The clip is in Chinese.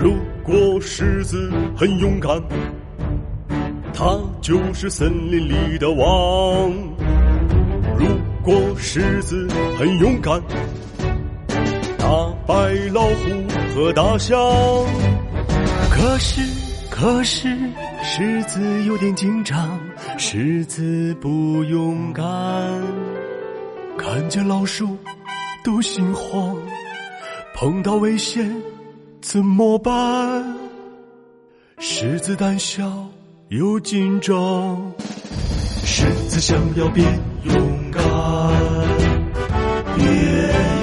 如果狮子很勇敢，它就是森林里的王。如果狮子很勇敢，打败老虎和大象。可是，可是，狮子有点紧张，狮子不勇敢，看见老鼠都心慌，碰到危险怎么办？狮子胆小又紧张，狮子想要变勇敢，变